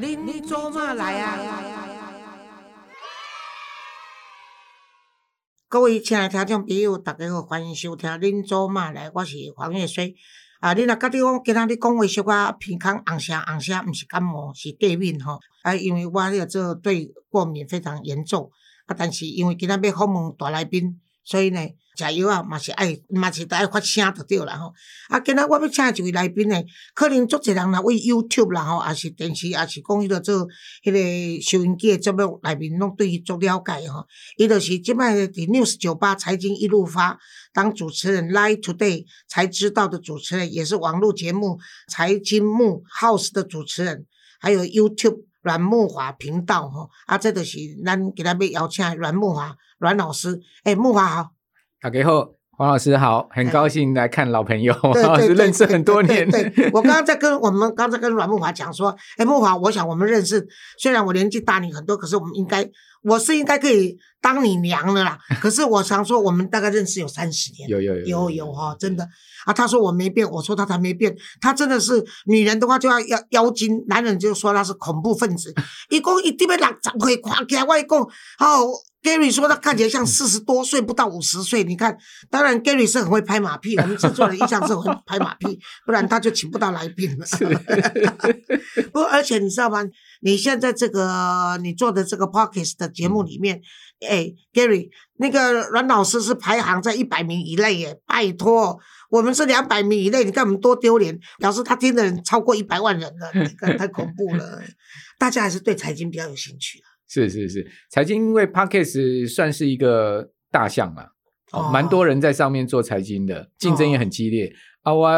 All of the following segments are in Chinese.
恁做嘛来啊？各位亲爱的听众朋友，大家好，欢迎收听《恁做嘛来》，我是黄月水。啊，你若觉得我今仔日讲话小可偏空红声红声，毋是感冒，是过敏吼。啊，因为我迄个这对过敏非常严重。啊，但是因为今仔要访问大来宾，所以呢。食药啊，嘛是爱，嘛是得爱发声就对啦吼。啊，今仔我要请一位来宾呢，可能足侪人若为 YouTube 啦吼，也是电视，也是讲迄个做迄个收音机诶节目内面，拢对伊足了解吼。伊就是即摆伫 News 九八财经一路发当主持人，Live Today 才知道的主持人，也是网络节目财经木 House 的主持人，还有 YouTube 阮木华频道吼。啊，这就是咱今日要邀请阮木华阮老师，诶，木华好。大家好，黄老师好，很高兴来看老朋友，黄老师认识很多年。对我刚刚在跟 我们刚才跟阮木华讲说，哎，木华，我想我们认识，虽然我年纪大你很多，可是我们应该，我是应该可以当你娘的啦。可是我常说，我们大概认识有三十年，有有有有有哈，真的啊。他说我没变，我说他才没变，他真的是女人的话就要妖妖精，男人就说他是恐怖分子。一共一定要六十岁看起来，我一共好。Gary 说他看起来像四十多岁，不到五十岁。你看，当然 Gary 是很会拍马屁，我们制作人印象是很会拍马屁，不然他就请不到来宾了。不，而且你知道吗？你现在这个你做的这个 Pockets 的节目里面，哎，Gary 那个阮老师是排行在一百名以内耶，拜托，我们是两百名以内，你看我们多丢脸。表示他听的人超过一百万人了，太恐怖了。大家还是对财经比较有兴趣是是是，财经因为 Podcast 算是一个大项嘛，哦，蛮多人在上面做财经的，竞争也很激烈。阿我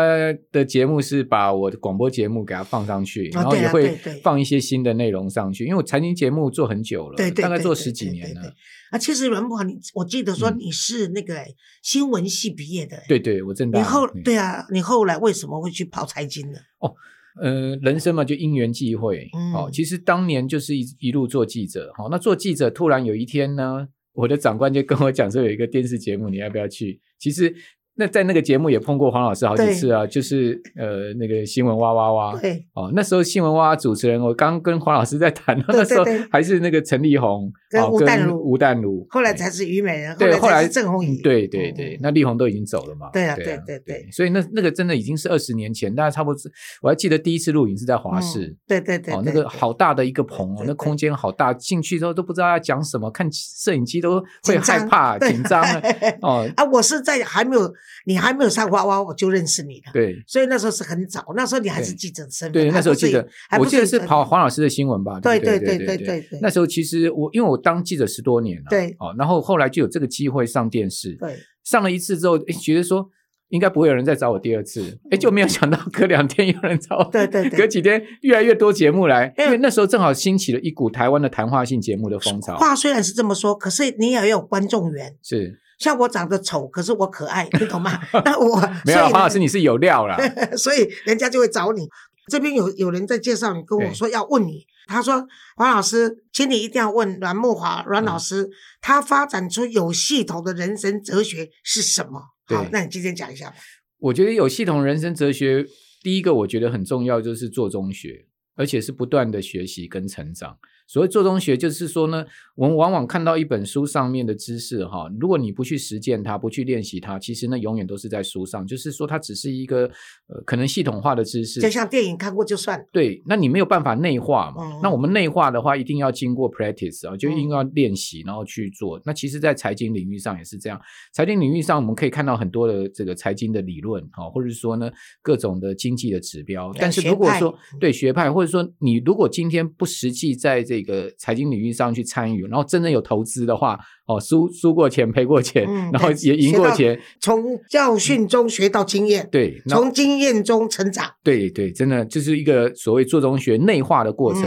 的节目是把我的广播节目给它放上去，然后也会放一些新的内容上去。因为我财经节目做很久了，对对，大概做十几年了。啊，其实阮博，你我记得说你是那个新闻系毕业的，对对，我真的。你后对啊，你后来为什么会去跑财经呢？哦。呃，人生嘛，就因缘际会。哦，其实当年就是一一路做记者。好，那做记者，突然有一天呢，我的长官就跟我讲说，有一个电视节目，你要不要去？其实。那在那个节目也碰过黄老师好几次啊，就是呃那个新闻哇哇哇，对。哦，那时候新闻哇哇主持人，我刚跟黄老师在谈，那时候还是那个陈立红跟吴淡如，吴淡如，后来才是虞美人，对，后来郑红怡，对对对，那立红都已经走了嘛，对啊对对对，所以那那个真的已经是二十年前，大概差不多，我还记得第一次录影是在华视，对对对，哦那个好大的一个棚哦，那空间好大，进去之后都不知道要讲什么，看摄影机都会害怕紧张 哦啊，我是在还没有你还没有上。娃娃！我就认识你了，对，所以那时候是很早，那时候你还是记者身份，对，那时候记者，我记得是跑黄老师的新闻吧，对对对对对对。那时候其实我因为我当记者十多年了，对，哦，然后后来就有这个机会上电视，对，上了一次之后，哎，觉得说应该不会有人再找我第二次，哎，就没有想到隔两天有人找，对对，隔几天越来越多节目来，因为那时候正好兴起了一股台湾的谈话性节目的风潮。话虽然是这么说，可是你也要有观众缘，是。像我长得丑，可是我可爱，你懂吗？那我 没有黄老师，你是有料了，所以人家就会找你。这边有有人在介绍你，跟我说要问你，他说黄老师，请你一定要问阮木华阮老师，他发展出有系统的人生哲学是什么？好，那你今天讲一下吧。我觉得有系统人生哲学，第一个我觉得很重要，就是做中学，而且是不断的学习跟成长。所谓做中学，就是说呢，我们往往看到一本书上面的知识，哈，如果你不去实践它，不去练习它，其实呢，永远都是在书上。就是说，它只是一个呃，可能系统化的知识，就像电影看过就算了。对，那你没有办法内化嘛？那我们内化的话，一定要经过 practice 啊，就一定要练习，然后去做。那其实，在财经领域上也是这样。财经领域上，我们可以看到很多的这个财经的理论，哈，或者是说呢，各种的经济的指标。但是如果说对学派，或者说你如果今天不实际在这个财经领域上去参与，然后真正有投资的话。哦，输输过钱，赔过钱，然后也赢过钱，从教训中学到经验，对，从经验中成长，对对，真的就是一个所谓做中学内化的过程。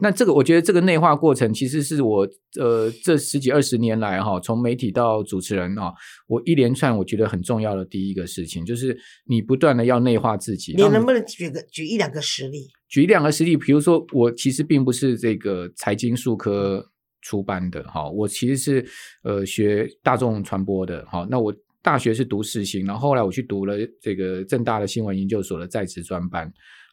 那这个，我觉得这个内化过程，其实是我呃这十几二十年来哈，从媒体到主持人啊，我一连串我觉得很重要的第一个事情，就是你不断的要内化自己。你能不能举个举一两个实例？举两个实例，比如说我其实并不是这个财经数科。出班的哈，我其实是呃学大众传播的哈，那我大学是读世新，然后后来我去读了这个正大的新闻研究所的在职专班，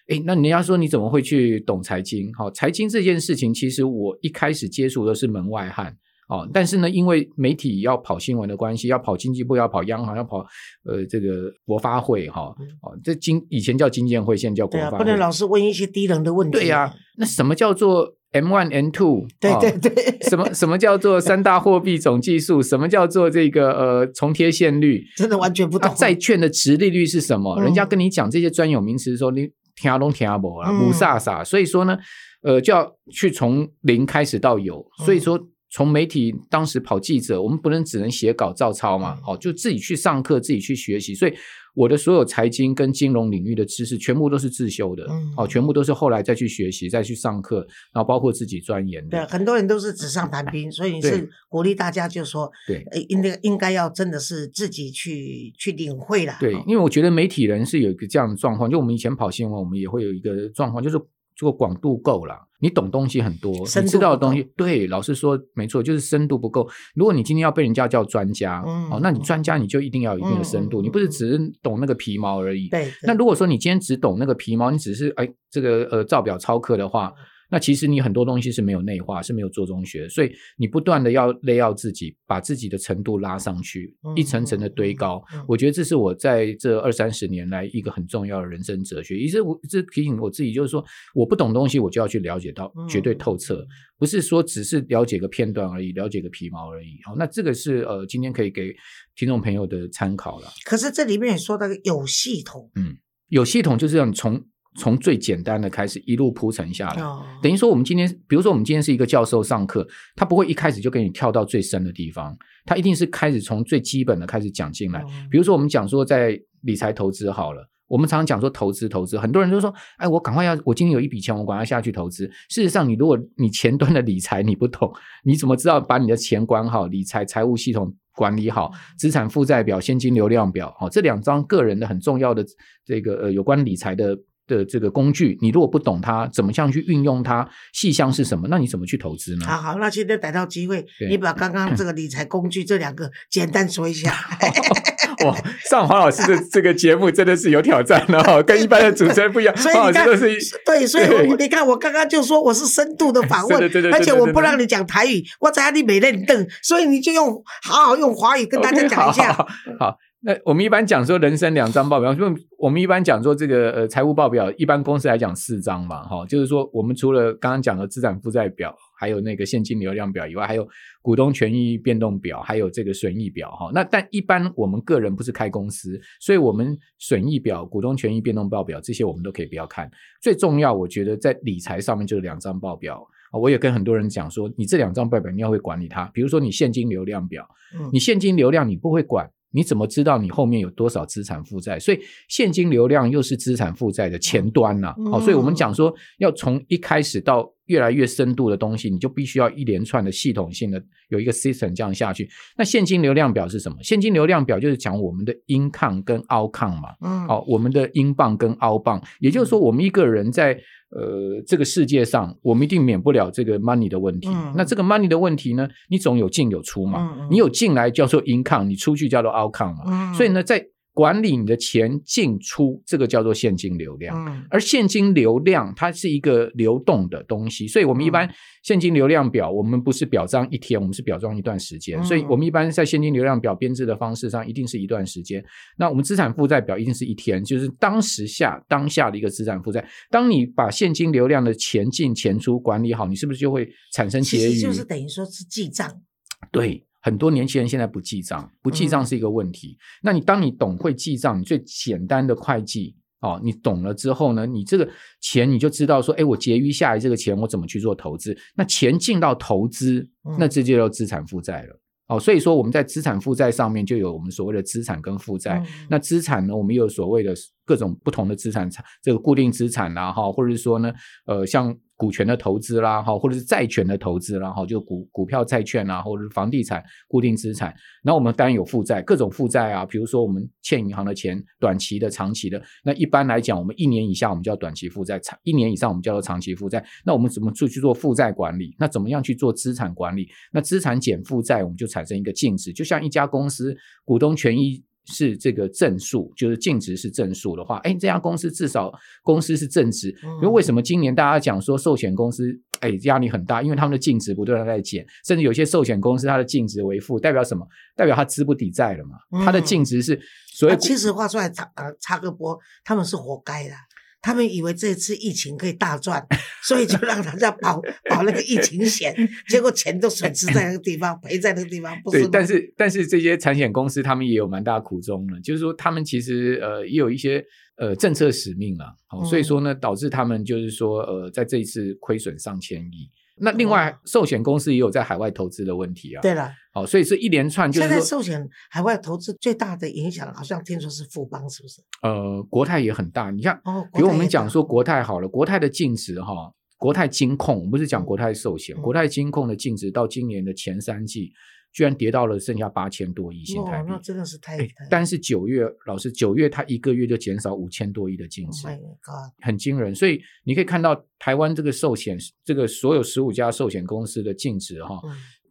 哎，那人家说你怎么会去懂财经？好，财经这件事情，其实我一开始接触的是门外汉。哦，但是呢，因为媒体要跑新闻的关系，要跑经济部，要跑央行，要跑呃这个国发会哈，哦，这经以前叫经建会，现在叫国发，不能老是问一些低能的问题。对呀，那什么叫做 M one M two？对对对，什么什么叫做三大货币总计数？什么叫做这个呃重贴现率？真的完全不懂。债券的值利率是什么？人家跟你讲这些专有名词的时候，你听都听不啊，不飒飒。所以说呢，呃，就要去从零开始到有。所以说。从媒体当时跑记者，我们不能只能写稿照抄嘛，哦，就自己去上课，自己去学习。所以我的所有财经跟金融领域的知识，全部都是自修的，哦，全部都是后来再去学习、再去上课，然后包括自己钻研的。对，很多人都是纸上谈兵，所以你是鼓励大家，就说，对，应该应该要真的是自己去去领会了。对，因为我觉得媒体人是有一个这样的状况，就我们以前跑新闻，我们也会有一个状况，就是。这个广度够了，你懂东西很多，你知道的东西，对，老师说没错，就是深度不够。如果你今天要被人家叫专家，哦，那你专家你就一定要有一定的深度，你不是只是懂那个皮毛而已。对。那如果说你今天只懂那个皮毛，你只是哎这个呃照表抄课的话。那其实你很多东西是没有内化，是没有做中学，所以你不断的要勒要自己，把自己的程度拉上去，一层层的堆高。我觉得这是我在这二三十年来一个很重要的人生哲学。一直我这提醒我自己，就是说我不懂东西，我就要去了解到绝对透彻，不是说只是了解个片段而已，了解个皮毛而已。好，那这个是呃，今天可以给听众朋友的参考了。可是这里面也说到有系统，嗯，有系统就是让你从。从最简单的开始一路铺陈下来，等于说我们今天，比如说我们今天是一个教授上课，他不会一开始就给你跳到最深的地方，他一定是开始从最基本的开始讲进来。比如说我们讲说在理财投资好了，我们常常讲说投资投资，很多人就说，哎，我赶快要，我今天有一笔钱，我赶快下去投资。事实上，你如果你前端的理财你不懂，你怎么知道把你的钱管好，理财财务系统管理好，资产负债表、现金流量表，好，这两张个人的很重要的这个呃有关理财的。的这个工具，你如果不懂它，怎么样去运用它？细项是什么？那你怎么去投资呢？好好，那现在逮到机会，你把刚刚 这个理财工具这两个简单说一下。哇，上黄老师的 这个节目真的是有挑战哦，跟一般的主持人不一样。所以你看，对，所以你看，我刚刚就说我是深度的访问，而且我不让你讲台语，我在你没认凳，所以你就用好好用华语跟大家讲一下。好。那我们一般讲说人生两张报表，就我们一般讲说这个呃财务报表，一般公司来讲四张嘛，哈，就是说我们除了刚刚讲的资产负债表，还有那个现金流量表以外，还有股东权益变动表，还有这个损益表，哈。那但一般我们个人不是开公司，所以我们损益表、股东权益变动报表这些我们都可以不要看。最重要，我觉得在理财上面就是两张报表我也跟很多人讲说，你这两张报表你要会管理它，比如说你现金流量表，你现金流量你不会管。你怎么知道你后面有多少资产负债？所以现金流量又是资产负债的前端呐。好，所以我们讲说要从一开始到越来越深度的东西，你就必须要一连串的系统性的有一个 system 这样下去。那现金流量表是什么？现金流量表就是讲我们的 income 跟 outcome 嘛。嗯，好，我们的英镑跟澳镑，也就是说我们一个人在。呃，这个世界上，我们一定免不了这个 money 的问题。那这个 money 的问题呢，你总有进有出嘛。你有进来叫做 income，你出去叫做 outcome 嘛。所以呢，在管理你的钱进出，这个叫做现金流量。而现金流量它是一个流动的东西，所以我们一般现金流量表，我们不是表彰一天，我们是表彰一段时间。所以我们一般在现金流量表编制的方式上，一定是一段时间。那我们资产负债表一定是一天，就是当时下当下的一个资产负债。当你把现金流量的钱进钱出管理好，你是不是就会产生结余？就是等于说是记账。对。很多年轻人现在不记账，不记账是一个问题。那你当你懂会记账，你最简单的会计哦，你懂了之后呢，你这个钱你就知道说，哎，我结余下来这个钱我怎么去做投资？那钱进到投资，那这就叫资产负债了。哦，所以说我们在资产负债上面就有我们所谓的资产跟负债。那资产呢，我们有所谓的各种不同的资产，这个固定资产啦，哈，或者是说呢，呃，像。股权的投资啦，哈，或者是债权的投资啦，哈，就股股票、债券啊，或者是房地产固定资产。那我们当然有负债，各种负债啊，比如说我们欠银行的钱，短期的、长期的。那一般来讲，我们一年以下我们叫短期负债，长一年以上我们叫做长期负债。那我们怎么去去做负债管理？那怎么样去做资产管理？那资产减负债，我们就产生一个净值。就像一家公司股东权益。是这个正数，就是净值是正数的话，哎，这家公司至少公司是正值。因为为什么今年大家讲说寿险公司哎压力很大？因为他们的净值不断的在减，甚至有些寿险公司它的净值为负，代表什么？代表它资不抵债了嘛？它的净值是所以其实话出来插呃插个播，他们是活该的。他们以为这次疫情可以大赚，所以就让大家保 保那个疫情险，结果钱都损失在那个地方，赔在那个地方。对，但是但是这些产险公司他们也有蛮大苦衷的，就是说他们其实呃也有一些呃政策使命啊，所以说呢导致他们就是说呃在这一次亏损上千亿。那另外，寿险公司也有在海外投资的问题啊。对了，好，所以是一连串。现在寿险海外投资最大的影响，好像听说是富邦，是不是？呃，国泰也很大。你像，比如我们讲说国泰好了，国泰的净值哈，国泰金控我不是讲国泰寿险，国泰金控的净值到今年的前三季。居然跌到了剩下八千多亿新台币，那真的是太……但是九月，老师九月它一个月就减少五千多亿的净值，很惊人。所以你可以看到台湾这个寿险，这个所有十五家寿险公司的净值哈，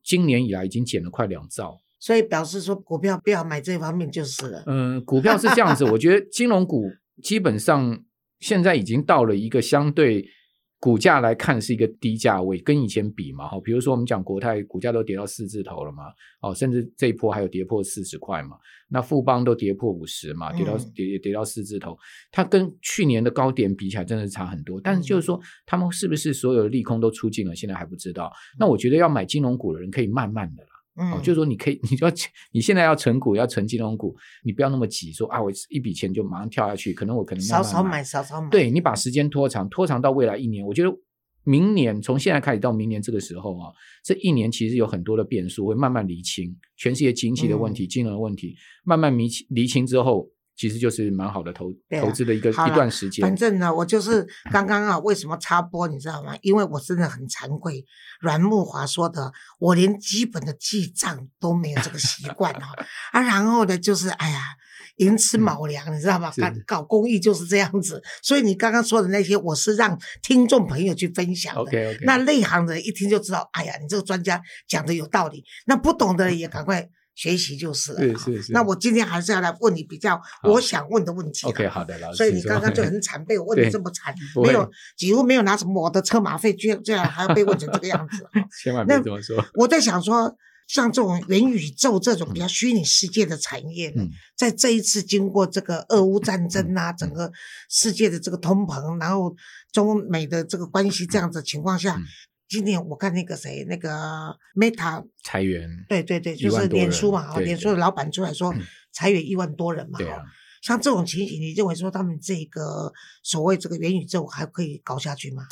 今年以来已经减了快两兆。所以表示说，股票不要买这方面就是了。嗯，股票是这样子，我觉得金融股基本上现在已经到了一个相对。股价来看是一个低价位，跟以前比嘛，哈，比如说我们讲国泰股价都跌到四字头了嘛，哦，甚至这一波还有跌破四十块嘛，那富邦都跌破五十嘛，跌到跌跌到四字头，它跟去年的高点比起来真的是差很多。但是就是说，他们是不是所有的利空都出尽了？现在还不知道。那我觉得要买金融股的人可以慢慢的啦。哦，就是说你可以，你就要你现在要成股，要成金融股，你不要那么急，说啊，我一笔钱就马上跳下去，可能我可能少少买，少少买。对你把时间拖长，拖长到未来一年，我觉得明年从现在开始到明年这个时候啊，这一年其实有很多的变数会慢慢厘清，全世界经济的问题、金融的问题，慢慢厘清厘清之后。其实就是蛮好的投投资的一个一段时间。反正呢，我就是刚刚啊，为什么插播你知道吗？因为我真的很惭愧。阮木华说的，我连基本的记账都没有这个习惯啊。啊，然后呢，就是哎呀，寅吃卯粮，你知道吗？搞搞公益就是这样子。所以你刚刚说的那些，我是让听众朋友去分享的。OK OK。那内行人一听就知道，哎呀，你这个专家讲的有道理。那不懂的也赶快。学习就是了。是是是。那我今天还是要来问你比较我想问的问题。OK，好的，老师。所以你刚刚就很惨，被我问的 这么惨，没有几乎没有拿什么我的车马费，居然居然还要被问成这个样子。千万别这么说。我在想说，像这种元宇宙这种比较虚拟世界的产业，在这一次经过这个俄乌战争啊，整个世界的这个通膨，然后中美的这个关系这样子情况下。今年我看那个谁，那个 Meta 裁员，对对对，就是脸书嘛，脸书的老板出来说裁员一万多人嘛。对啊，像这种情形，你认为说他们这个所谓这个元宇宙还可以搞下去吗？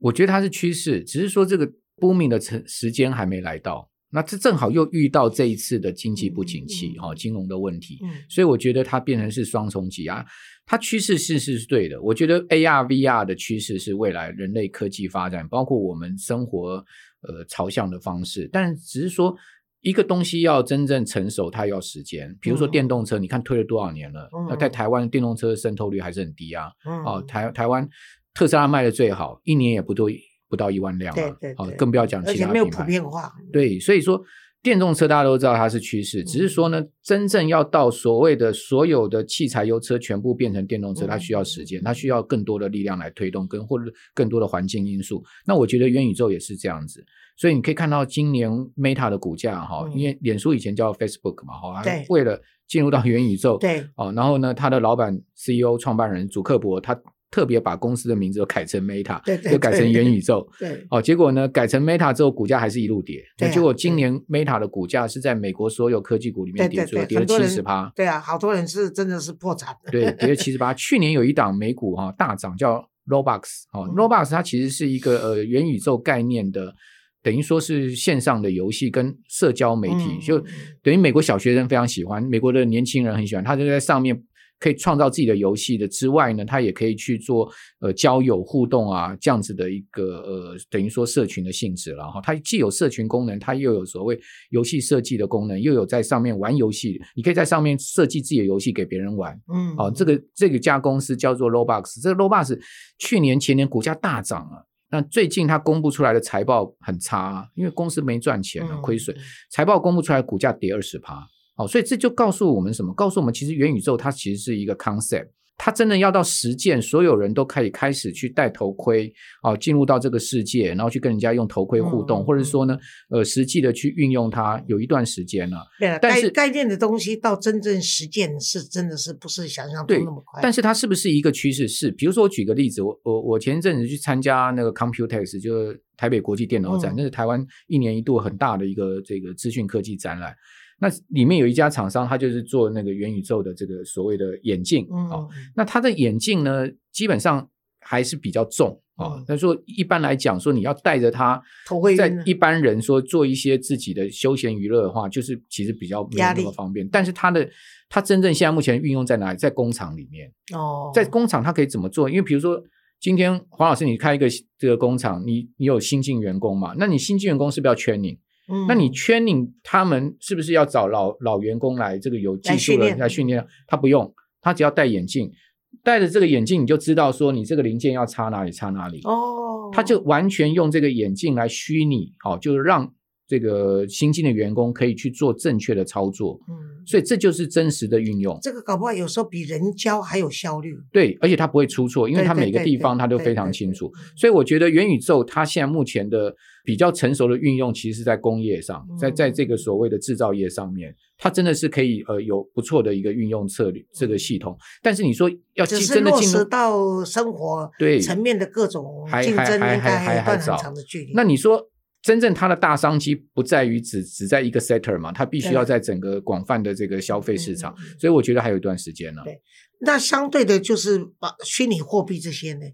我觉得它是趋势，只是说这个 booming 的时时间还没来到。那这正好又遇到这一次的经济不景气，哈，金融的问题，所以我觉得它变成是双重挤压。它趋势是是对的，我觉得 AR VR 的趋势是未来人类科技发展，包括我们生活呃朝向的方式。但只是说一个东西要真正成熟，它要时间。比如说电动车，你看推了多少年了？那在台湾电动车渗透率还是很低啊。哦，台台湾特斯拉卖的最好，一年也不多不到一万辆了。哦，更不要讲其他品牌。没有普遍化。对，所以说。电动车大家都知道它是趋势，只是说呢，真正要到所谓的所有的汽柴油车全部变成电动车，它需要时间，它需要更多的力量来推动，跟或者更多的环境因素。那我觉得元宇宙也是这样子，所以你可以看到今年 Meta 的股价哈，因为脸书以前叫 Facebook 嘛，哈，为了进入到元宇宙，对，哦，然后呢，他的老板 CEO 创办人祖克伯他。特别把公司的名字都改成 Meta，就改成元宇宙。对，哦，结果呢，改成 Meta 之后，股价还是一路跌。对，结果今年 Meta 的股价是在美国所有科技股里面跌，跌了七十趴。对啊，好多人是真的是破产。对，跌了七十八。去年有一档美股哈大涨，叫 Roblox。哦，Roblox 它其实是一个呃元宇宙概念的，等于说是线上的游戏跟社交媒体，就等于美国小学生非常喜欢，美国的年轻人很喜欢，他就在上面。可以创造自己的游戏的之外呢，它也可以去做呃交友互动啊这样子的一个呃等于说社群的性质了哈。它既有社群功能，它又有所谓游戏设计的功能，又有在上面玩游戏。你可以在上面设计自己的游戏给别人玩。嗯，哦，这个这个家公司叫做 Roblox，这个 Roblox 去年前年股价大涨啊，那最近它公布出来的财报很差，啊因为公司没赚钱了，亏损。财报公布出来，股价跌二十趴。好，所以这就告诉我们什么？告诉我们，其实元宇宙它其实是一个 concept。它真的要到实践，所有人都可以开始去戴头盔，哦，进入到这个世界，然后去跟人家用头盔互动，或者说呢，呃，实际的去运用它，有一段时间了。对，但是概念的东西到真正实践是真的是不是想象中那么快？但是它是不是一个趋势？是，比如说我举个例子，我我我前一阵子去参加那个 Computex，就是台北国际电脑展，那是台湾一年一度很大的一个这个资讯科技展览。那里面有一家厂商，他就是做那个元宇宙的这个所谓的眼镜啊。那他的眼镜呢，基本上还是比较重啊。他说一般来讲，说你要带着它，在一般人说做一些自己的休闲娱乐的话，就是其实比较没有那么方便。但是它的它真正现在目前运用在哪里？在工厂里面哦，在工厂它可以怎么做？因为比如说今天黄老师你开一个这个工厂，你你有新进员工嘛？那你新进员工是不是要圈你？那你圈领他们是不是要找老老员工来这个有技术的来训练？他不用，他只要戴眼镜，戴着这个眼镜你就知道说你这个零件要插哪里插哪里哦，他就完全用这个眼镜来虚拟，好，就是让。这个新进的员工可以去做正确的操作，嗯，所以这就是真实的运用。这个搞不好有时候比人教还有效率。对，而且它不会出错，因为它每个地方它都非常清楚。所以我觉得元宇宙它现在目前的比较成熟的运用，其实是在工业上，在在这个所谓的制造业上面，它真的是可以呃有不错的一个运用策略这个系统。但是你说要真的进入到生活对层面的各种竞争，应该还有很长的距离。那你说？真正它的大商机不在于只只在一个 sector 嘛，它必须要在整个广泛的这个消费市场，所以我觉得还有一段时间呢。对，那相对的就是把虚拟货币这些呢，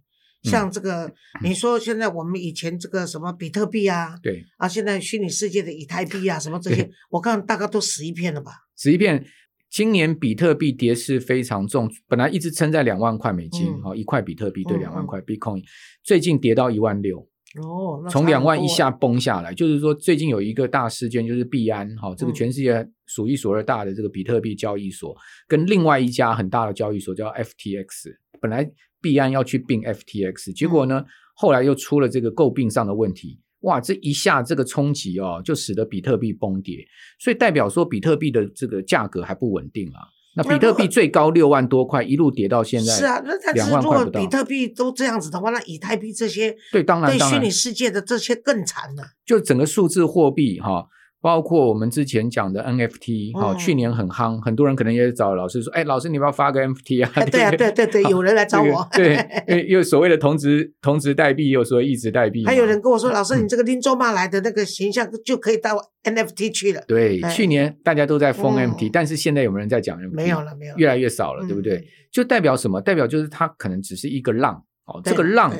像这个你说现在我们以前这个什么比特币啊，对啊，现在虚拟世界的以太币啊，什么这些，我看大概都死一片了吧？死一片。今年比特币跌势非常重，本来一直撑在两万块美金，哈，一块比特币对两万块 Bitcoin，最近跌到一万六。哦，从两万一下崩下来，就是说最近有一个大事件，就是币安哈，这个全世界数一数二大的这个比特币交易所，跟另外一家很大的交易所叫 FTX，本来币安要去并 FTX，结果呢，后来又出了这个诟病上的问题，哇，这一下这个冲击哦，就使得比特币崩跌，所以代表说比特币的这个价格还不稳定啊。那比特币最高六万多块，一路跌到现在是啊，那但是如果比特币都这样子的话，那以太币这些对当然对虚拟世界的这些更惨了。就整个数字货币哈。包括我们之前讲的 NFT，哈，去年很夯，很多人可能也找老师说，哎，老师你不要发个 NFT 啊？对啊，对对对，有人来找我。对，又所谓的同值同值代币，有所谓一值代币。还有人跟我说，老师，你这个林州骂来的那个形象就可以到 NFT 去了。对，去年大家都在封 NFT，但是现在有没有人在讲 NFT？没有了，没有，越来越少了，对不对？就代表什么？代表就是它可能只是一个浪，哦，这个浪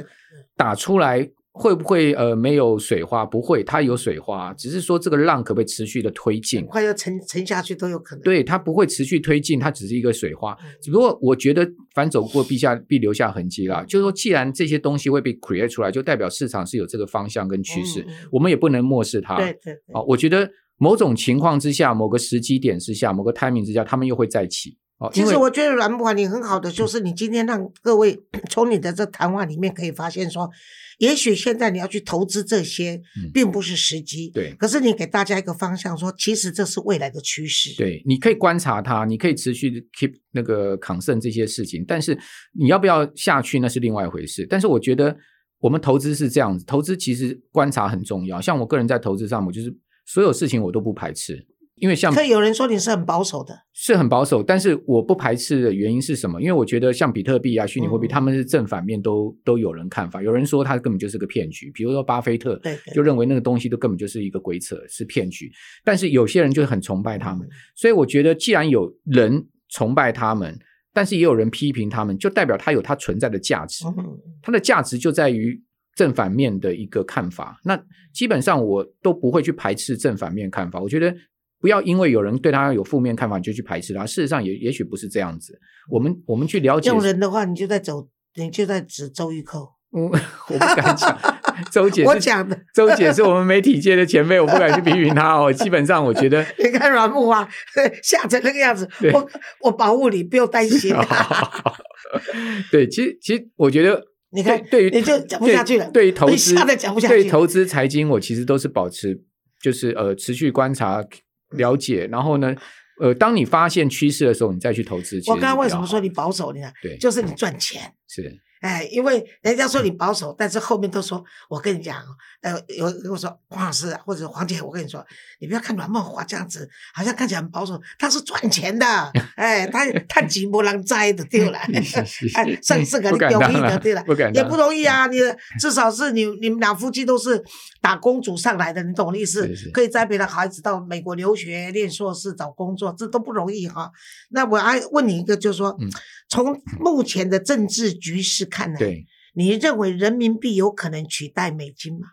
打出来。会不会呃没有水花？不会，它有水花，只是说这个浪可不可以持续的推进？快要沉沉下去都有可能。对，它不会持续推进，它只是一个水花。只不过我觉得凡走过必下必留下痕迹啦。就是说，既然这些东西会被 create 出来，就代表市场是有这个方向跟趋势，我们也不能漠视它。对对。好，我觉得某种情况之下，某个时机点之下，某个 timing 之下，他们又会再起。哦，其实我觉得阮木华你很好的，就是你今天让各位 从你的这谈话里面可以发现说。也许现在你要去投资这些，并不是时机。对，可是你给大家一个方向，说其实这是未来的趋势。对，你可以观察它，你可以持续 keep 那个抗胜这些事情，但是你要不要下去那是另外一回事。但是我觉得我们投资是这样子，投资其实观察很重要。像我个人在投资上，我就是所有事情我都不排斥。因为像，可有人说你是很保守的，是很保守，但是我不排斥的原因是什么？因为我觉得像比特币啊、虚拟货币，他们是正反面都都有人看法。有人说它根本就是个骗局，比如说巴菲特就认为那个东西都根本就是一个鬼扯，是骗局。但是有些人就很崇拜他们，所以我觉得既然有人崇拜他们，但是也有人批评他们，就代表它有它存在的价值。它的价值就在于正反面的一个看法。那基本上我都不会去排斥正反面看法。我觉得。不要因为有人对他有负面看法，你就去排斥他。事实上，也也许不是这样子。我们我们去了解。用人的话，你就在走，你就在指周玉蔻。嗯，我不敢讲。周姐，我讲的。周姐是我们媒体界的前辈，我不敢去批评她哦。基本上，我觉得 你看软木啊，吓成那个样子，我我保护你，不用担心。对，其实其实我觉得，你看，对于你就讲不下去了。对于投资，讲不下去。对投资财经，我其实都是保持，就是呃，持续观察。了解，然后呢，呃，当你发现趋势的时候，你再去投资。我刚刚为什么说你保守？你看，对，就是你赚钱是。哎，因为人家说你保守，但是后面都说，我跟你讲，呃，有跟我说黄老师或者黄姐，我跟你说，你不要看阮梦华这样子，好像看起来很保守，他是赚钱的，哎，他他几波浪摘 的丢了，哎，上市个你容易的对了，也不容易啊，你至少是你你们两夫妻都是打工族上来的，你懂我意思？可以栽培的孩子到美国留学、念硕士、找工作，这都不容易哈。那我还问你一个，就是说，从目前的政治局势。看来，对，你认为人民币有可能取代美金吗？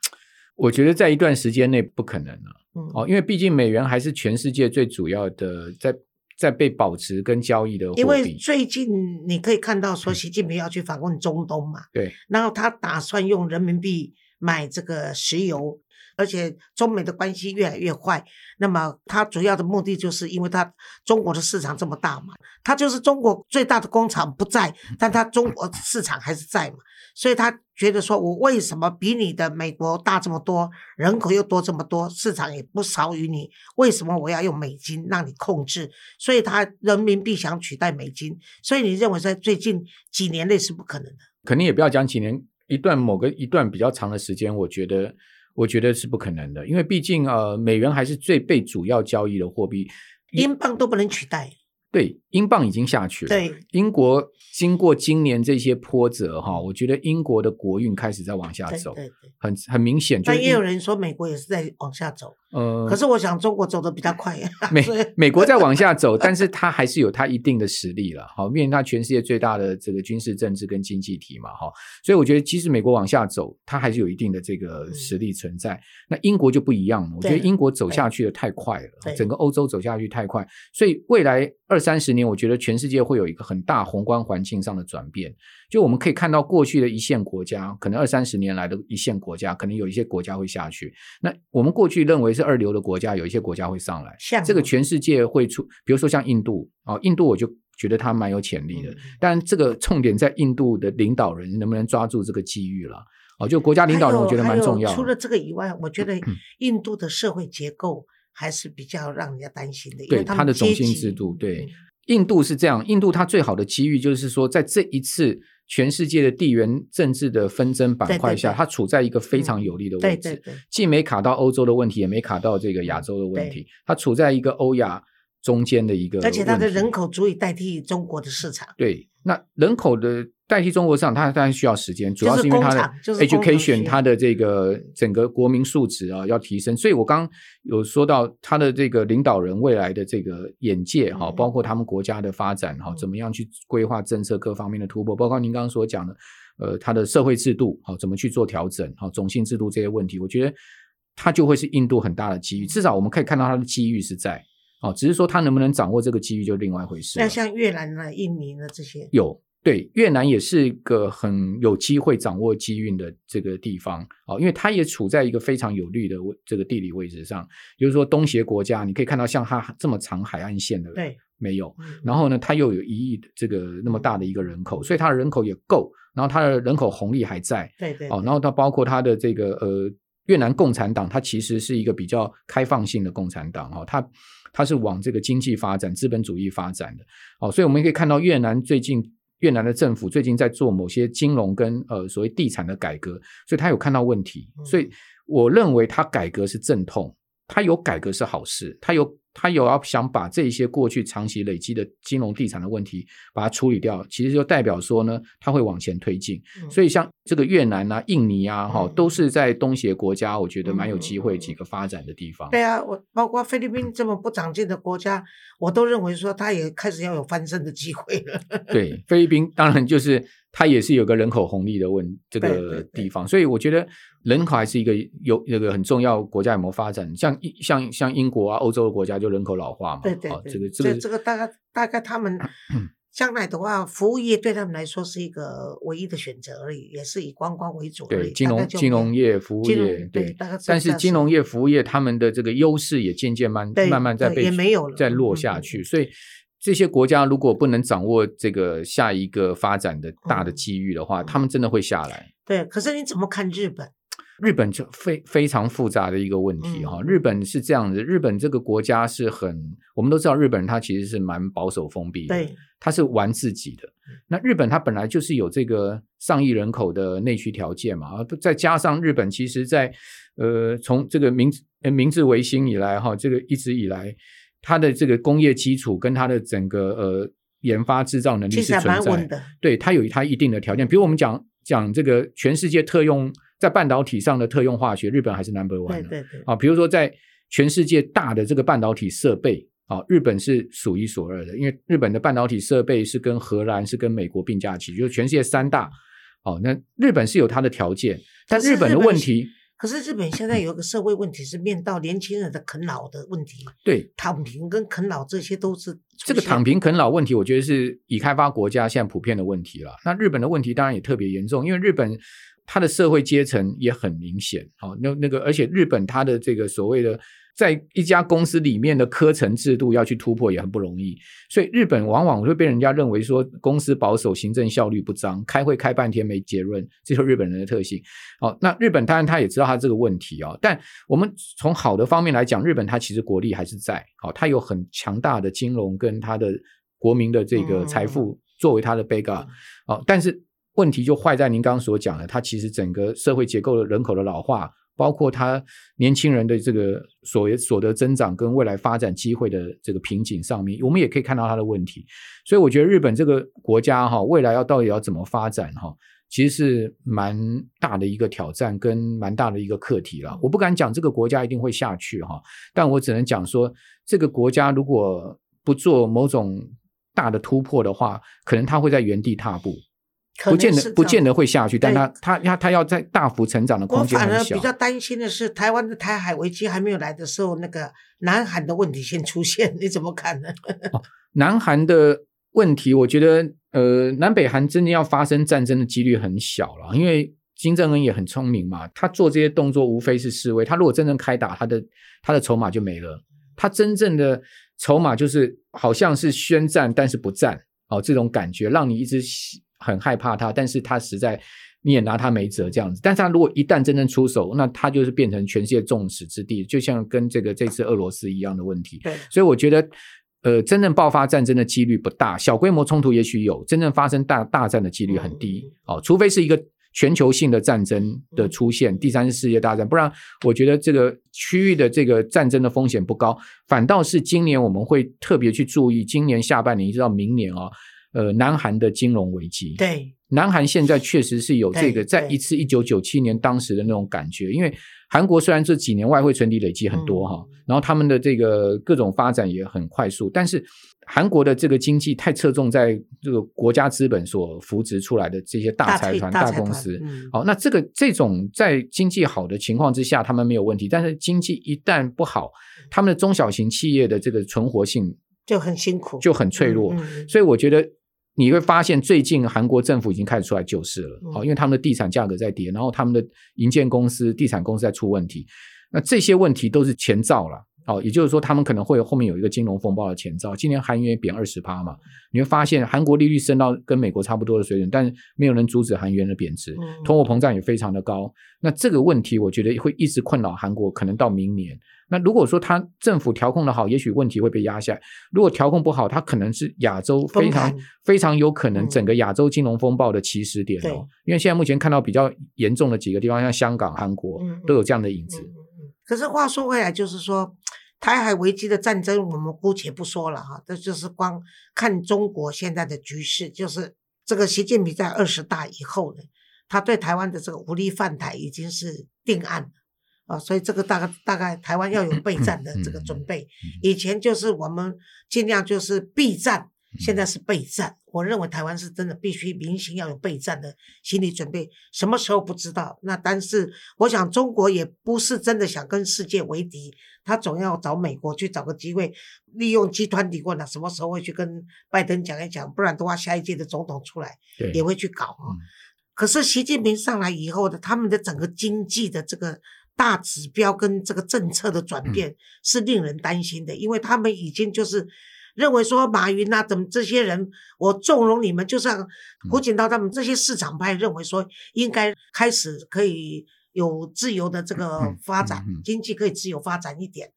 我觉得在一段时间内不可能了。嗯，哦，因为毕竟美元还是全世界最主要的，在在被保持跟交易的。因为最近你可以看到说，习近平要去访问中东嘛，对，然后他打算用人民币买这个石油。而且中美的关系越来越坏，那么它主要的目的就是因为它中国的市场这么大嘛，它就是中国最大的工厂不在，但它中国市场还是在嘛，所以他觉得说我为什么比你的美国大这么多，人口又多这么多，市场也不少于你，为什么我要用美金让你控制？所以他人民币想取代美金，所以你认为在最近几年内是不可能的？肯定也不要讲几年，一段某个一段比较长的时间，我觉得。我觉得是不可能的，因为毕竟呃，美元还是最被主要交易的货币，英镑都不能取代。对，英镑已经下去了。对，英国经过今年这些波折哈，我觉得英国的国运开始在往下走，对对，很很明显。但也有人说美国也是在往下走。呃，可是我想中国走的比较快。美 美国在往下走，但是它还是有它一定的实力了。好，面临它全世界最大的这个军事、政治跟经济体嘛，哈。所以我觉得，即使美国往下走，它还是有一定的这个实力存在。那英国就不一样了。我觉得英国走下去的太快了，整个欧洲走下去太快，所以未来二三十年，我觉得全世界会有一个很大宏观环境上的转变。就我们可以看到，过去的一线国家，可能二三十年来的一线国家，可能有一些国家会下去。那我们过去认为是二流的国家，有一些国家会上来。这个全世界会出，比如说像印度啊，印度我就觉得它蛮有潜力的。但这个重点在印度的领导人能不能抓住这个机遇了？哦，就国家领导人，我觉得蛮重要。除了这个以外，我觉得印度的社会结构还是比较让人家担心的，因为它的种姓制度。对，印度是这样，印度它最好的机遇就是说，在这一次。全世界的地缘政治的纷争板块下，它处在一个非常有利的位置，既没卡到欧洲的问题，也没卡到这个亚洲的问题，它处在一个欧亚中间的一个，而且它的人口足以代替中国的市场。对，那人口的。代替中国市场，它当然需要时间，主要是因为它的 education，它的这个整个国民素质啊要提升。所以我刚有说到它的这个领导人未来的这个眼界哈，包括他们国家的发展哈，怎么样去规划政策各方面的突破，包括您刚刚所讲的呃，它的社会制度好怎么去做调整好，种姓制度这些问题，我觉得它就会是印度很大的机遇。至少我们可以看到它的机遇是在哦，只是说他能不能掌握这个机遇就另外一回事。那像越南呢、印尼呢这些有。对越南也是一个很有机会掌握机运的这个地方啊，因为它也处在一个非常有利的位这个地理位置上。就是说东协国家，你可以看到像它这么长海岸线的，对，没有。然后呢，它又有一亿这个那么大的一个人口，所以它的人口也够。然后它的人口红利还在，对对。哦，然后它包括它的这个呃越南共产党，它其实是一个比较开放性的共产党哦，它它是往这个经济发展、资本主义发展的。哦，所以我们可以看到越南最近。越南的政府最近在做某些金融跟呃所谓地产的改革，所以他有看到问题，所以我认为他改革是阵痛，他有改革是好事，他有。他有要想把这些过去长期累积的金融地产的问题把它处理掉，其实就代表说呢，他会往前推进。所以像这个越南啊、印尼啊，哈，都是在东协国家，我觉得蛮有机会几个发展的地方。对啊，我包括菲律宾这么不长进的国家，我都认为说他也开始要有翻身的机会了。对，菲律宾当然就是它也是有个人口红利的问这个地方，所以我觉得。人口还是一个有那个很重要国家有没有发展？像像像英国啊，欧洲的国家就人口老化嘛。对对对，这个这个这个大概大概他们 将来的话，服务业对他们来说是一个唯一的选择而已，也是以观光为主。对，金融金融业服务业对，但是金融业服务业他们的这个优势也渐渐慢慢慢在被也没有了，在落下去。所以这些国家如果不能掌握这个下一个发展的大的机遇的话，他们真的会下来。对，可是你怎么看日本？日本就非非常复杂的一个问题哈。日本是这样子，日本这个国家是很，我们都知道日本人他其实是蛮保守封闭的，对，他是玩自己的。那日本它本来就是有这个上亿人口的内需条件嘛，再加上日本其实在呃从这个明明治维新以来哈，这个一直以来它的这个工业基础跟它的整个呃研发制造能力是存在的，对它有它一定的条件，比如我们讲。讲这个全世界特用在半导体上的特用化学，日本还是 number one 对对对。啊，比如说在全世界大的这个半导体设备啊，日本是数一数二的，因为日本的半导体设备是跟荷兰是跟美国并驾齐驱，就是全世界三大。哦，那日本是有它的条件，但日本的问题。可是日本现在有一个社会问题是面到年轻人的啃老的问题，对，躺平跟啃老这些都是这个躺平啃老问题，我觉得是已开发国家现在普遍的问题了。那日本的问题当然也特别严重，因为日本它的社会阶层也很明显，好，那那个而且日本它的这个所谓的。在一家公司里面的科层制度要去突破也很不容易，所以日本往往会被人家认为说公司保守、行政效率不彰、开会开半天没结论，这就是日本人的特性。好，那日本当然他也知道他这个问题啊，但我们从好的方面来讲，日本它其实国力还是在，好，它有很强大的金融跟它的国民的这个财富作为它的 backup，好，但是问题就坏在您刚刚所讲的，它其实整个社会结构的人口的老化。包括它年轻人的这个所所得增长跟未来发展机会的这个瓶颈上面，我们也可以看到它的问题。所以我觉得日本这个国家哈，未来要到底要怎么发展哈，其实是蛮大的一个挑战跟蛮大的一个课题了。我不敢讲这个国家一定会下去哈，但我只能讲说，这个国家如果不做某种大的突破的话，可能它会在原地踏步。不见得不见得会下去，但他他他他要在大幅成长的空间很小。我反而比较担心的是，台湾的台海危机还没有来的时候，那个南韩的问题先出现，你怎么看呢？南韩的问题，我觉得呃，南北韩真的要发生战争的几率很小了，因为金正恩也很聪明嘛，他做这些动作无非是示威，他如果真正开打，他的他的筹码就没了，他真正的筹码就是好像是宣战，但是不战哦，这种感觉让你一直。很害怕他，但是他实在你也拿他没辙这样子。但是他如果一旦真正出手，那他就是变成全世界众矢之的，就像跟这个这次俄罗斯一样的问题。对，所以我觉得，呃，真正爆发战争的几率不大，小规模冲突也许有，真正发生大大战的几率很低。哦，除非是一个全球性的战争的出现，第三次世界大战，不然我觉得这个区域的这个战争的风险不高。反倒是今年我们会特别去注意，今年下半年一直到明年啊。呃，南韩的金融危机，对，南韩现在确实是有这个在一次一九九七年当时的那种感觉，因为韩国虽然这几年外汇存底累积很多哈，然后他们的这个各种发展也很快速，但是韩国的这个经济太侧重在这个国家资本所扶植出来的这些大财团、大公司，好，那这个这种在经济好的情况之下，他们没有问题，但是经济一旦不好，他们的中小型企业的这个存活性就很辛苦，就很脆弱，所以我觉得。你会发现，最近韩国政府已经开始出来救市了，好，因为他们的地产价格在跌，然后他们的营建公司、地产公司在出问题，那这些问题都是前兆了，好，也就是说，他们可能会后面有一个金融风暴的前兆。今年韩元贬二十趴嘛，你会发现韩国利率升到跟美国差不多的水准，但是没有人阻止韩元的贬值，通货膨胀也非常的高。那这个问题，我觉得会一直困扰韩国，可能到明年。那如果说他政府调控的好，也许问题会被压下来；如果调控不好，它可能是亚洲非常非常有可能整个亚洲金融风暴的起始点哦。因为现在目前看到比较严重的几个地方，像香港、韩国都有这样的影子。可是话说回来，就是说台海危机的战争，我们姑且不说了哈，这就是光看中国现在的局势，就是这个习近平在二十大以后呢，他对台湾的这个武力犯台已经是定案了。啊，所以这个大概大概台湾要有备战的这个准备。以前就是我们尽量就是避战，现在是备战。我认为台湾是真的必须明星要有备战的心理准备。什么时候不知道？那但是我想中国也不是真的想跟世界为敌，他总要找美国去找个机会，利用集团底问了什么时候会去跟拜登讲一讲，不然的话下一届的总统出来也会去搞啊。可是习近平上来以后的他们的整个经济的这个。大指标跟这个政策的转变是令人担心的，因为他们已经就是认为说马云啊，怎么这些人，我纵容你们，就像胡锦涛他们这些市场派认为说，应该开始可以有自由的这个发展，经济可以自由发展一点。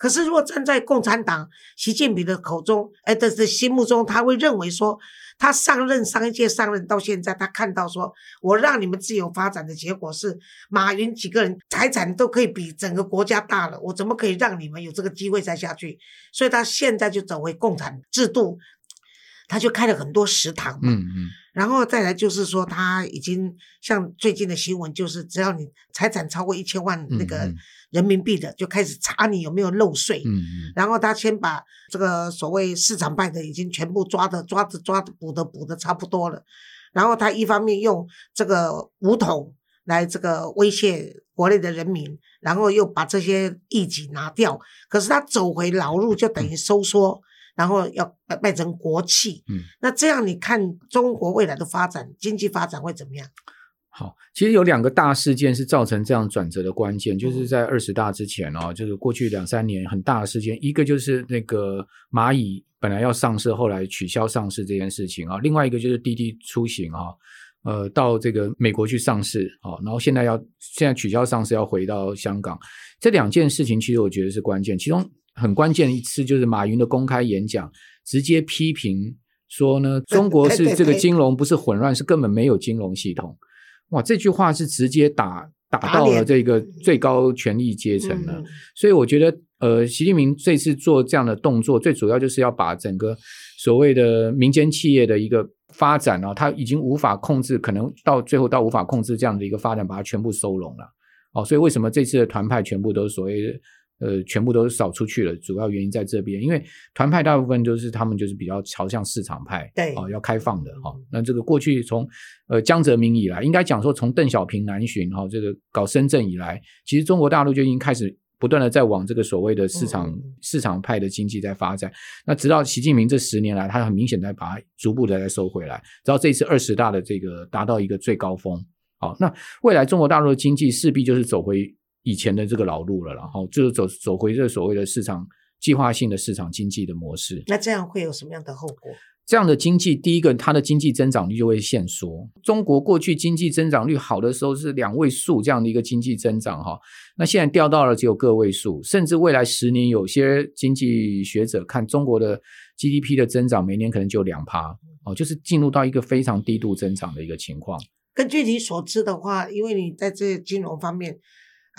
可是，如果站在共产党习近平的口中，哎的的心目中，他会认为说，他上任上一届上任到现在，他看到说我让你们自由发展的结果是，马云几个人财产都可以比整个国家大了，我怎么可以让你们有这个机会再下去？所以他现在就走回共产制度，他就开了很多食堂嘛。嗯嗯。然后再来就是说，他已经像最近的新闻，就是只要你财产超过一千万那个人民币的，就开始查你有没有漏税。嗯嗯。然后他先把这个所谓市场派的已经全部抓的抓的抓的补的补的差不多了。然后他一方面用这个武统来这个威胁国内的人民，然后又把这些异己拿掉。可是他走回老路，就等于收缩。然后要变成国企，嗯，那这样你看中国未来的发展，经济发展会怎么样？好，其实有两个大事件是造成这样转折的关键，就是在二十大之前哦，就是过去两三年很大的事件，一个就是那个蚂蚁本来要上市，后来取消上市这件事情啊，另外一个就是滴滴出行啊，呃，到这个美国去上市哦，然后现在要现在取消上市，要回到香港，这两件事情其实我觉得是关键，其中。很关键一次就是马云的公开演讲，直接批评说呢，中国是这个金融不是混乱，是根本没有金融系统。哇，这句话是直接打打到了这个最高权力阶层了。所以我觉得，呃，习近平这次做这样的动作，最主要就是要把整个所谓的民间企业的一个发展啊，他已经无法控制，可能到最后到无法控制这样的一个发展，把它全部收拢了。哦，所以为什么这次的团派全部都是所谓的？呃，全部都扫出去了，主要原因在这边，因为团派大部分都是他们就是比较朝向市场派，对，哦，要开放的哈。那这个过去从呃江泽民以来，应该讲说从邓小平南巡哈，这个搞深圳以来，其实中国大陆就已经开始不断的在往这个所谓的市场市场派的经济在发展。那直到习近平这十年来，他很明显在把它逐步的在收回来，直到这次二十大的这个达到一个最高峰。好，那未来中国大陆的经济势必就是走回。以前的这个老路了，然后就是走走回这所谓的市场计划性的市场经济的模式。那这样会有什么样的后果？这样的经济，第一个，它的经济增长率就会限缩。中国过去经济增长率好的时候是两位数这样的一个经济增长，哈，那现在掉到了只有个位数，甚至未来十年，有些经济学者看中国的 GDP 的增长，每年可能就两趴，哦，就是进入到一个非常低度增长的一个情况。根据你所知的话，因为你在这金融方面。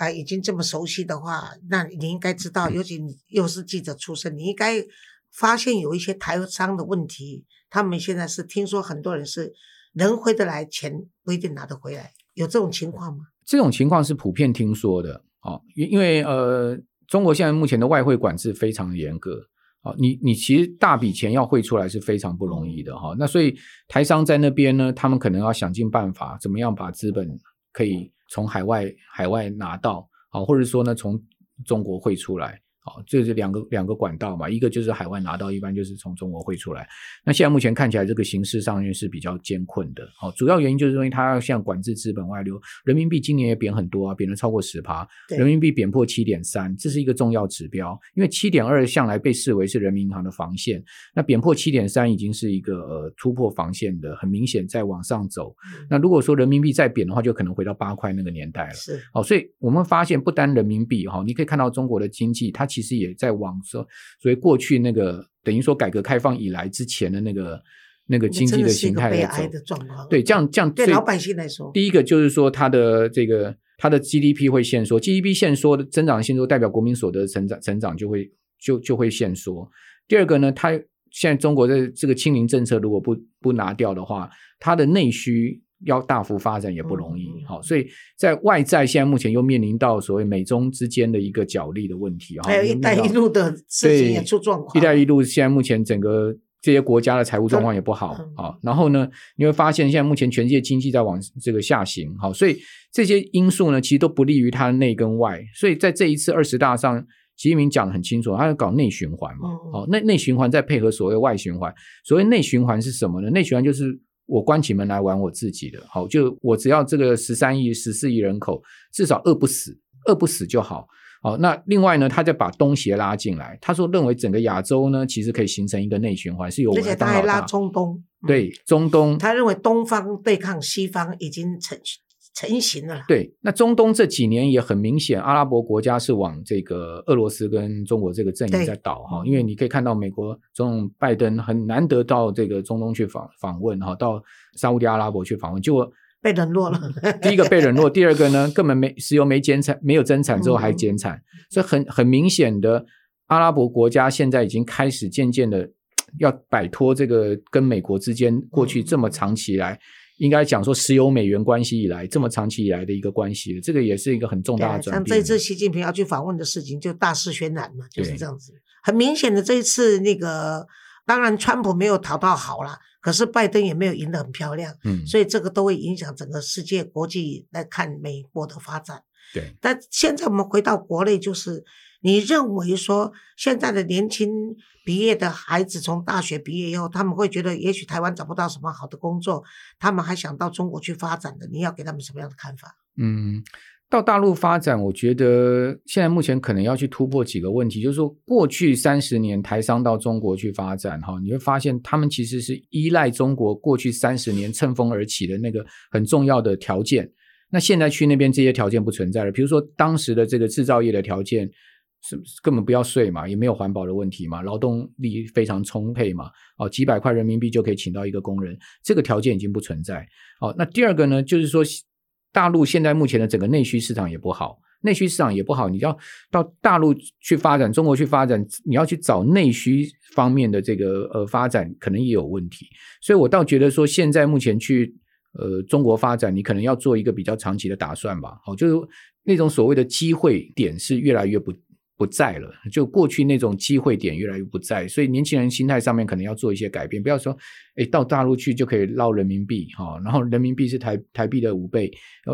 啊，已经这么熟悉的话，那你应该知道，尤其你又是记者出身，你应该发现有一些台商的问题。他们现在是听说很多人是能回得来，钱不一定拿得回来，有这种情况吗？这种情况是普遍听说的。哦，因因为呃，中国现在目前的外汇管制非常严格。哦，你你其实大笔钱要汇出来是非常不容易的哈。那所以台商在那边呢，他们可能要想尽办法，怎么样把资本可以。从海外海外拿到啊，或者说呢，从中国汇出来。好，这是两个两个管道嘛，一个就是海外拿到，一般就是从中国汇出来。那现在目前看起来，这个形势上面是比较艰困的。好，主要原因就是因为它要像管制资本外流，人民币今年也贬很多啊，贬了超过十趴，人民币贬破七点三，这是一个重要指标。因为七点二向来被视为是人民银行的防线，那贬破七点三已经是一个呃突破防线的，很明显在往上走。那如果说人民币再贬的话，就可能回到八块那个年代了。是，好，所以我们发现不单人民币哈，你可以看到中国的经济它。其实也在往说，所以过去那个等于说改革开放以来之前的那个那个经济的形态在走，对，这样这样对老百姓来说，第一个就是说它的这个它的 GDP 会限缩，GDP 限缩的增长限缩代表国民所得成长成长就会就就会限缩。第二个呢，它现在中国的这个清零政策如果不不拿掉的话，它的内需。要大幅发展也不容易，好，所以在外在现在目前又面临到所谓美中之间的一个角力的问题，还有一带一路的事情也出状况。一带一路现在目前整个这些国家的财务状况也不好啊。然后呢，你会发现现在目前全世界经济在往这个下行，好，所以这些因素呢，其实都不利于它内跟外。所以在这一次二十大上，习近平讲的很清楚，他要搞内循环嘛，好，内内循环再配合所谓外循环。所谓内循环是什么呢？内循环就是。我关起门来玩我自己的，好，就我只要这个十三亿、十四亿人口至少饿不死，饿不死就好。好，那另外呢，他再把东协拉进来，他说认为整个亚洲呢，其实可以形成一个内循环，是有而且他还拉中东，对中东，他认为东方对抗西方已经成成型了。对，那中东这几年也很明显，阿拉伯国家是往这个俄罗斯跟中国这个阵营在倒哈，因为你可以看到美国总统拜登很难得到这个中东去访访问哈，到沙地阿拉伯去访问，结果被冷落了。第一个被冷落，第二个呢，根本没石油没减产，没有增产之后还减产，所以很很明显的，阿拉伯国家现在已经开始渐渐的。要摆脱这个跟美国之间过去这么长期来，应该讲说石油美元关系以来这么长期以来的一个关系，这个也是一个很重大的转变。像这次习近平要去访问的事情，就大肆渲染嘛，就是这样子。很明显的，这一次那个当然川普没有讨到好啦，可是拜登也没有赢得很漂亮，嗯，所以这个都会影响整个世界国际来看美国的发展。对，但现在我们回到国内，就是你认为说现在的年轻。毕业的孩子从大学毕业以后，他们会觉得也许台湾找不到什么好的工作，他们还想到中国去发展的。你要给他们什么样的看法？嗯，到大陆发展，我觉得现在目前可能要去突破几个问题，就是说过去三十年台商到中国去发展，哈，你会发现他们其实是依赖中国过去三十年乘风而起的那个很重要的条件。那现在去那边这些条件不存在了，比如说当时的这个制造业的条件。是根本不要税嘛，也没有环保的问题嘛，劳动力非常充沛嘛，哦，几百块人民币就可以请到一个工人，这个条件已经不存在。哦，那第二个呢，就是说大陆现在目前的整个内需市场也不好，内需市场也不好，你要到大陆去发展，中国去发展，你要去找内需方面的这个呃发展，可能也有问题。所以我倒觉得说，现在目前去呃中国发展，你可能要做一个比较长期的打算吧。好，就是那种所谓的机会点是越来越不。不在了，就过去那种机会点越来越不在，所以年轻人心态上面可能要做一些改变，不要说，哎，到大陆去就可以捞人民币哈，然后人民币是台台币的五倍，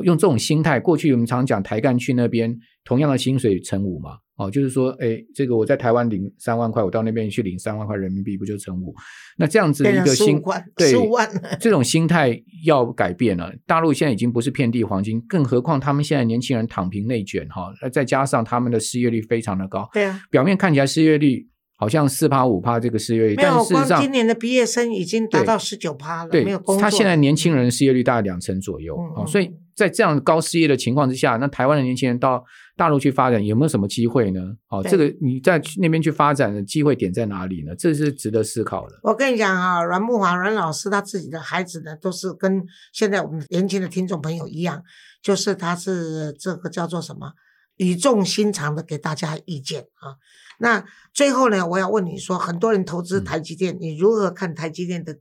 用这种心态，过去我们常讲台干去那边同样的薪水乘五嘛。哦，就是说，哎，这个我在台湾领三万块，我到那边去领三万块人民币，不就乘五？那这样子一个心，对，这种心态要改变了。大陆现在已经不是遍地黄金，更何况他们现在年轻人躺平内卷哈，再加上他们的失业率非常的高。对啊，表面看起来失业率好像四趴五趴这个失业率，但事实上今年的毕业生已经达到十九趴了。对，没有工作。他现在年轻人失业率大概两成左右哦，所以在这样高失业的情况之下，那台湾的年轻人到。大陆去发展有没有什么机会呢？哦，这个你在那边去发展的机会点在哪里呢？这是值得思考的。我跟你讲啊，阮木华阮老师他自己的孩子呢，都是跟现在我们年轻的听众朋友一样，就是他是这个叫做什么语重心长的给大家意见啊。那最后呢，我要问你说，很多人投资台积电，你如何看台积电的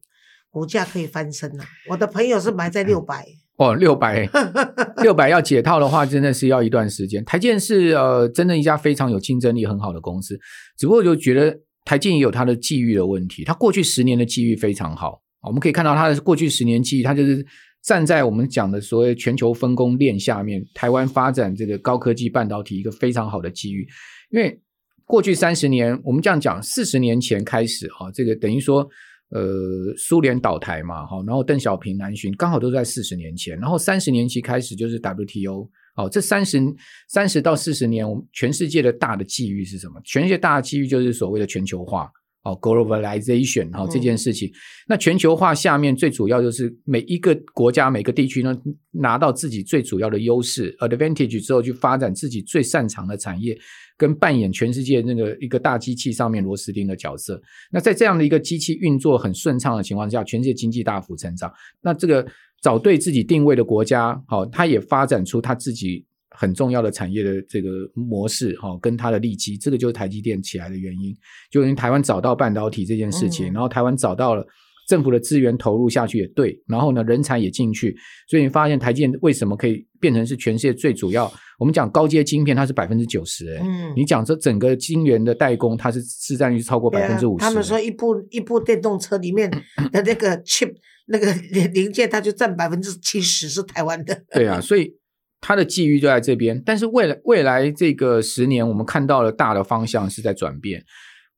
股价可以翻身呢？我的朋友是买在六百。哦，六百六百要解套的话，真的是要一段时间。台建是呃，真的一家非常有竞争力、很好的公司，只不过就觉得台建也有它的际遇的问题。它过去十年的际遇非常好，我们可以看到它的过去十年际遇，它就是站在我们讲的所谓全球分工链下面，台湾发展这个高科技半导体一个非常好的机遇。因为过去三十年，我们这样讲，四十年前开始哈，这个等于说。呃，苏联倒台嘛，哈，然后邓小平南巡，刚好都在四十年前，然后三十年期开始就是 WTO，好，这三十三十到四十年，我们全世界的大的机遇是什么？全世界大的机遇就是所谓的全球化，哦，globalization，好，这件事情，那全球化下面最主要就是每一个国家、每个地区呢，拿到自己最主要的优势 advantage 之后，去发展自己最擅长的产业。跟扮演全世界那个一个大机器上面螺丝钉的角色，那在这样的一个机器运作很顺畅的情况下，全世界经济大幅成长。那这个找对自己定位的国家，好，它也发展出它自己很重要的产业的这个模式，哈，跟它的利基，这个就是台积电起来的原因。就因为台湾找到半导体这件事情，然后台湾找到了。政府的资源投入下去也对，然后呢，人才也进去，所以你发现台积电为什么可以变成是全世界最主要？我们讲高阶晶片，它是百分之九十，哎，嗯，你讲这整个晶圆的代工，它是市占率超过百分之五十。他们说一部一部电动车里面 的那个 chip 那个零件，它就占百分之七十是台湾的。对啊，所以它的机遇就在这边。但是未来未来这个十年，我们看到了大的方向是在转变。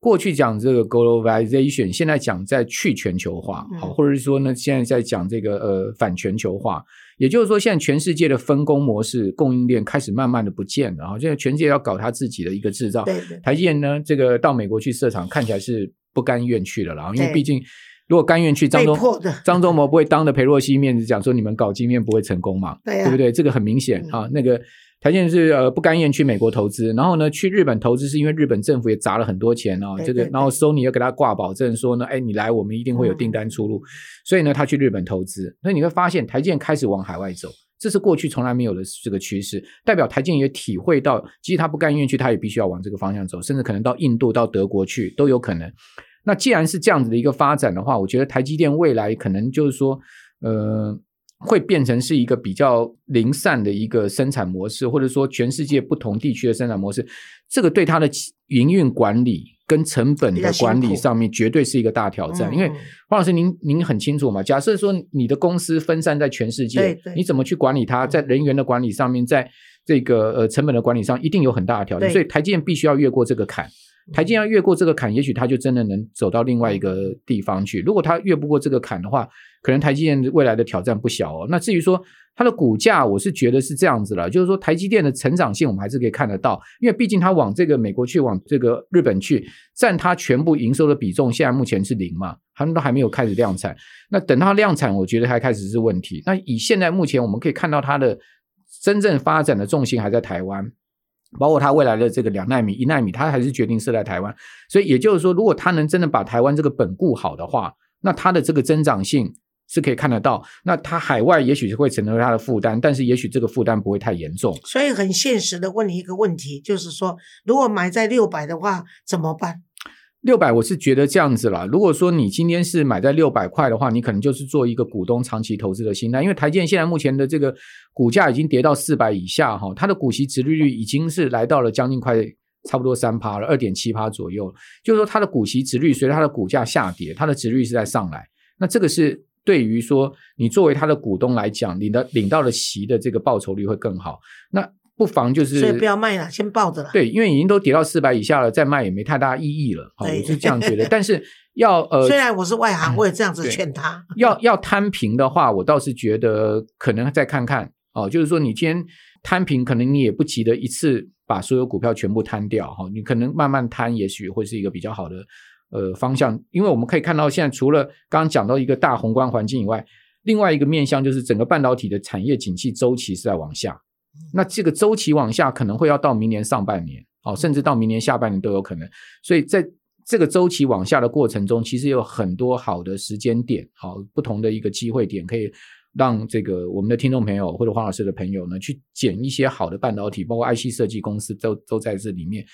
过去讲这个 globalization，现在讲在去全球化，好，或者是说呢，现在在讲这个呃反全球化，也就是说，现在全世界的分工模式、供应链开始慢慢的不见了，啊，现在全世界要搞他自己的一个制造。对对。台积电呢，这个到美国去设厂，看起来是不甘愿去的了，因为毕竟如果甘愿去，张忠被迫的 张忠谋不会当着裴洛西面子讲说你们搞晶片不会成功嘛？对啊不对？这个很明显嗯啊。那个台积电是呃不甘愿去美国投资，然后呢去日本投资是因为日本政府也砸了很多钱哦，对对对这个然后 Sony 要给他挂保证说呢，哎你来我们一定会有订单出嗯，所以呢他去日本投资，所以你会发现台积电开始往海外走。这是过去从来没有的这个趋势，代表台建也体会到，即使他不甘愿去，他也必须要往这个方向走，甚至可能到印度、到德国去都有可能。那既然是这样子的一个发展的话，我觉得台积电未来可能就是说，呃，会变成是一个比较零散的一个生产模式，或者说全世界不同地区的生产模式，这个对它的营运管理跟成本的管理上面绝对是一个大挑战。因为嗯黄老师您您很清楚嘛，假设说你的公司分散在全世界你怎么去管理它？在人员的管理上面，在这个呃成本的管理上，一定有很大的挑战。所以台积电必须要越过这个坎。台积电要越过这个坎，也许它就真的能走到另外一个地方去。如果它越不过这个坎的话，可能台积电未来的挑战不小哦。那至于说它的股价，我是觉得是这样子了，就是说台积电的成长性我们还是可以看得到，因为毕竟它往这个美国去，往这个日本去，占它全部营收的比重，现在目前是零嘛，他们都还没有开始量产。那等它量产，我觉得还开始是问题。那以现在目前我们可以看到它的真正发展的重心还在台湾。包括它未来的这个两纳米、一纳米，它还是决定设在台湾。所以也就是说，如果它能真的把台湾这个本固好的话，那它的这个增长性是可以看得到。那它海外也许是会成为它的负担，但是也许这个负担不会太严重。所以很现实的问你一个问题，就是说，如果买在六百的话怎么办？六百，我是觉得这样子啦。如果说你今天是买在六百块的话，你可能就是做一个股东长期投资的心态，因为台建现在目前的这个股价已经跌到四百以下哈，它的股息值利率已经是来到了将近快差不多三趴了，二点七趴左右。就是说它的股息值率随着它的股价下跌，它的值率是在上来。那这个是对于说你作为它的股东来讲，你的领到的息的这个报酬率会更好。那不妨就是所以不要卖了，先抱着了。对，因为已经都跌到四百以下了，再卖也没太大意义了。我是这样觉得。但是要呃，虽然我是外行，我也这样子对劝他。要要摊平的话，我倒是觉得可能再看看哦。就是说，你今天摊平，可能你也不急得一次把所有股票全部摊掉哈、你可能慢慢摊，也许会是一个比较好的呃方向。因为我们可以看到，现在除了刚刚讲到一个大宏观环境以外，另外一个面向就是整个半导体的产业景气周期是在往下。那这个周期往下可能会要到明年上半年，哦，甚至到明年下半年都有可能。所以在这个周期往下的过程中，其实有很多好的时间点，好不同的一个机会点，可以让这个我们的听众朋友或者黄老师的朋友呢，去捡一些好的半导体，包括 IC 设计公司都都在这里面。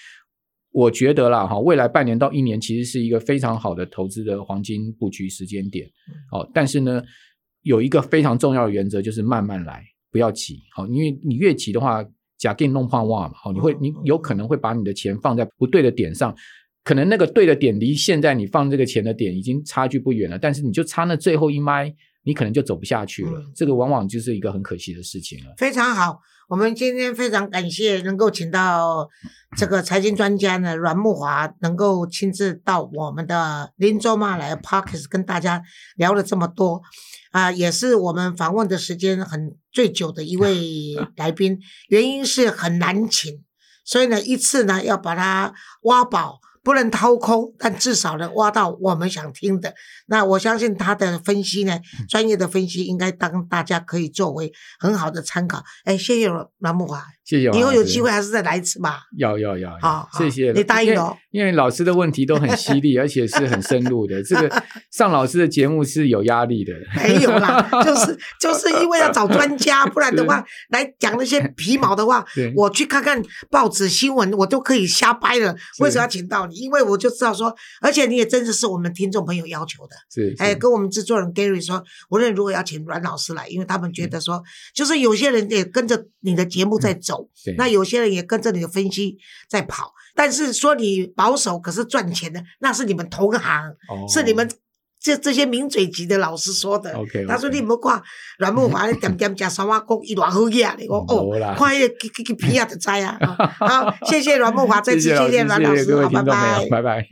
我觉得啦，哈，未来半年到一年其实是一个非常好的投资的黄金布局时间点，哦，但是呢，有一个非常重要的原则就是慢慢来，不要急，好，因为你越急的话，假定弄胖袜嘛，好，你会你有可能会把你的钱放在不对的点上，可能那个对的点离现在你放这个钱的点已经差距不远了，但是你就差那最后一麦，你可能就走不下去了，嗯这个往往就是一个很可惜的事情了。非常好，我们今天非常感谢能够请到这个财经专家呢阮木华，能够亲自到我们的林州嘛来 Parkes 跟大家聊了这么多啊、也是我们访问的时间很最久的一位 来宾，原因是很难请，所以呢一次呢要把它挖饱。不能掏空，但至少能挖到我们想听的。那我相信他的分析呢，专业的分析应该当大家可以作为很好的参考。哎，谢谢阮木华，谢谢以后有机会还是再来一次吧。要要要，好好谢谢，你答应了哦因为老师的问题都很犀利，而且是很深入的。这个 上老师的节目是有压力的，没有啦，就是就是因为要找专家，不然的话来讲那些皮毛的话，我去看看报纸新闻，我都可以瞎掰了。为什么要请到你？因为我就知道说，而且你也真的是我们听众朋友要求的。是，哎，跟我们制作人 Gary 说，无论如果要请阮老师来，因为他们嗯觉得说，就是有些人也跟着你的节目在走，对那有些人也跟着你的分析在跑。但是说你保守可是赚钱的，那是你们同行，哦是你们这这些名嘴级的老师说的。他说你唔好看阮木华咧点点食三碗公，伊偌好嘢，你讲哦没啦，看迄个去去去皮啊就知啊。好，谢谢阮木华，再次谢谢阮老师，好，拜拜，。拜拜。